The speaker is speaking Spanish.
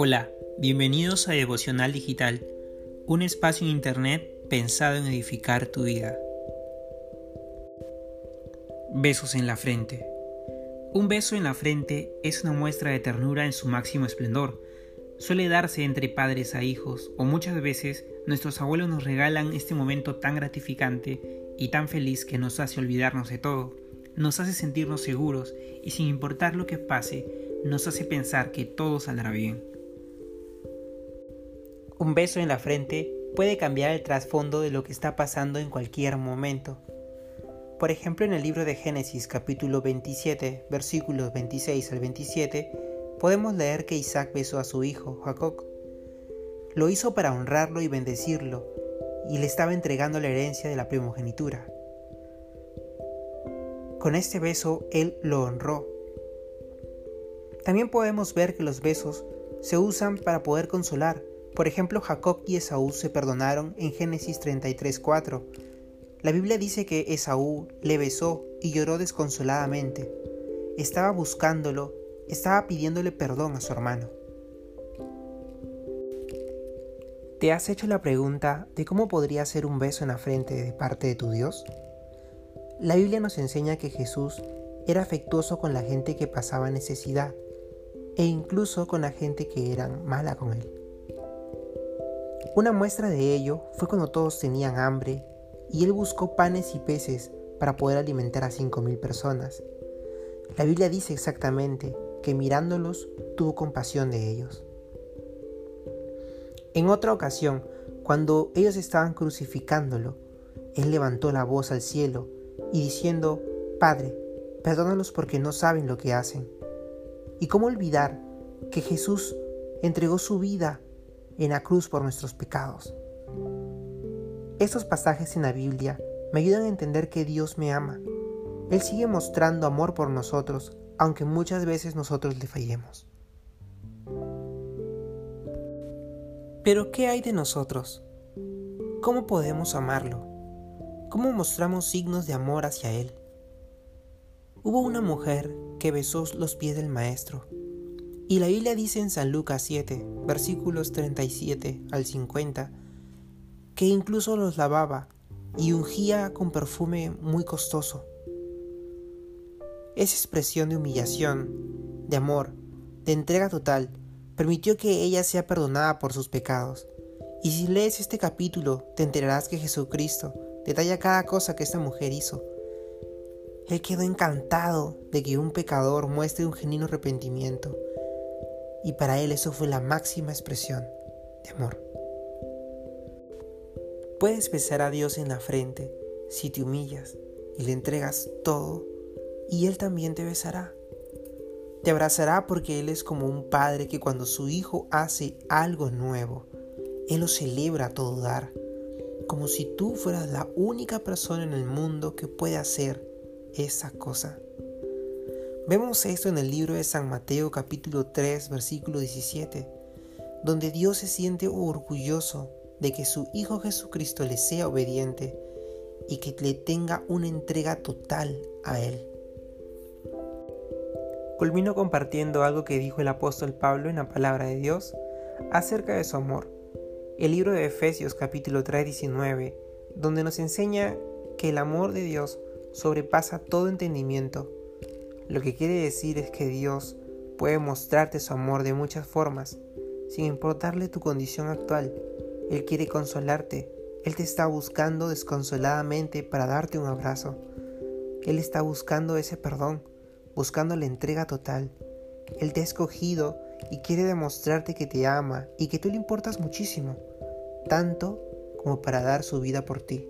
Hola, bienvenidos a Devocional Digital, un espacio en Internet pensado en edificar tu vida. Besos en la frente. Un beso en la frente es una muestra de ternura en su máximo esplendor. Suele darse entre padres a hijos o muchas veces nuestros abuelos nos regalan este momento tan gratificante y tan feliz que nos hace olvidarnos de todo, nos hace sentirnos seguros y sin importar lo que pase, nos hace pensar que todo saldrá bien. Un beso en la frente puede cambiar el trasfondo de lo que está pasando en cualquier momento. Por ejemplo, en el libro de Génesis capítulo 27, versículos 26 al 27, podemos leer que Isaac besó a su hijo, Jacob. Lo hizo para honrarlo y bendecirlo, y le estaba entregando la herencia de la primogenitura. Con este beso él lo honró. También podemos ver que los besos se usan para poder consolar. Por ejemplo, Jacob y Esaú se perdonaron en Génesis 33:4. La Biblia dice que Esaú le besó y lloró desconsoladamente. Estaba buscándolo, estaba pidiéndole perdón a su hermano. ¿Te has hecho la pregunta de cómo podría ser un beso en la frente de parte de tu Dios? La Biblia nos enseña que Jesús era afectuoso con la gente que pasaba necesidad e incluso con la gente que era mala con él. Una muestra de ello fue cuando todos tenían hambre y él buscó panes y peces para poder alimentar a cinco mil personas. La Biblia dice exactamente que mirándolos tuvo compasión de ellos. En otra ocasión, cuando ellos estaban crucificándolo, él levantó la voz al cielo y diciendo, Padre, perdónalos porque no saben lo que hacen. ¿Y cómo olvidar que Jesús entregó su vida en la cruz por nuestros pecados? Estos pasajes en la Biblia me ayudan a entender que Dios me ama. Él sigue mostrando amor por nosotros, aunque muchas veces nosotros le fallemos. Pero ¿qué hay de nosotros? ¿Cómo podemos amarlo? ¿Cómo mostramos signos de amor hacia Él? Hubo una mujer que besó los pies del Maestro, y la Biblia dice en San Lucas 7, versículos 37 al 50, que incluso los lavaba y ungía con perfume muy costoso. Esa expresión de humillación, de amor, de entrega total, permitió que ella sea perdonada por sus pecados. Y si lees este capítulo, te enterarás que Jesucristo detalla cada cosa que esta mujer hizo. Él quedó encantado de que un pecador muestre un genuino arrepentimiento. Y para él eso fue la máxima expresión de amor. Puedes besar a Dios en la frente si te humillas y le entregas todo, y Él también te besará. Te abrazará porque Él es como un padre que cuando su hijo hace algo nuevo, Él lo celebra a todo dar, como si tú fueras la única persona en el mundo que puede hacer esa cosa. Vemos esto en el libro de San Mateo capítulo 3 versículo 17, donde Dios se siente orgulloso de que su Hijo Jesucristo le sea obediente y que le tenga una entrega total a Él. Culmino compartiendo algo que dijo el apóstol Pablo en la palabra de Dios acerca de su amor. El libro de Efesios capítulo 3, 19, donde nos enseña que el amor de Dios sobrepasa todo entendimiento. Lo que quiere decir es que Dios puede mostrarte su amor de muchas formas, sin importarle tu condición actual. Él quiere consolarte. Él te está buscando desconsoladamente para darte un abrazo. Él está buscando ese perdón buscando la entrega total. Él te ha escogido y quiere demostrarte que te ama y que tú le importas muchísimo, tanto como para dar su vida por ti.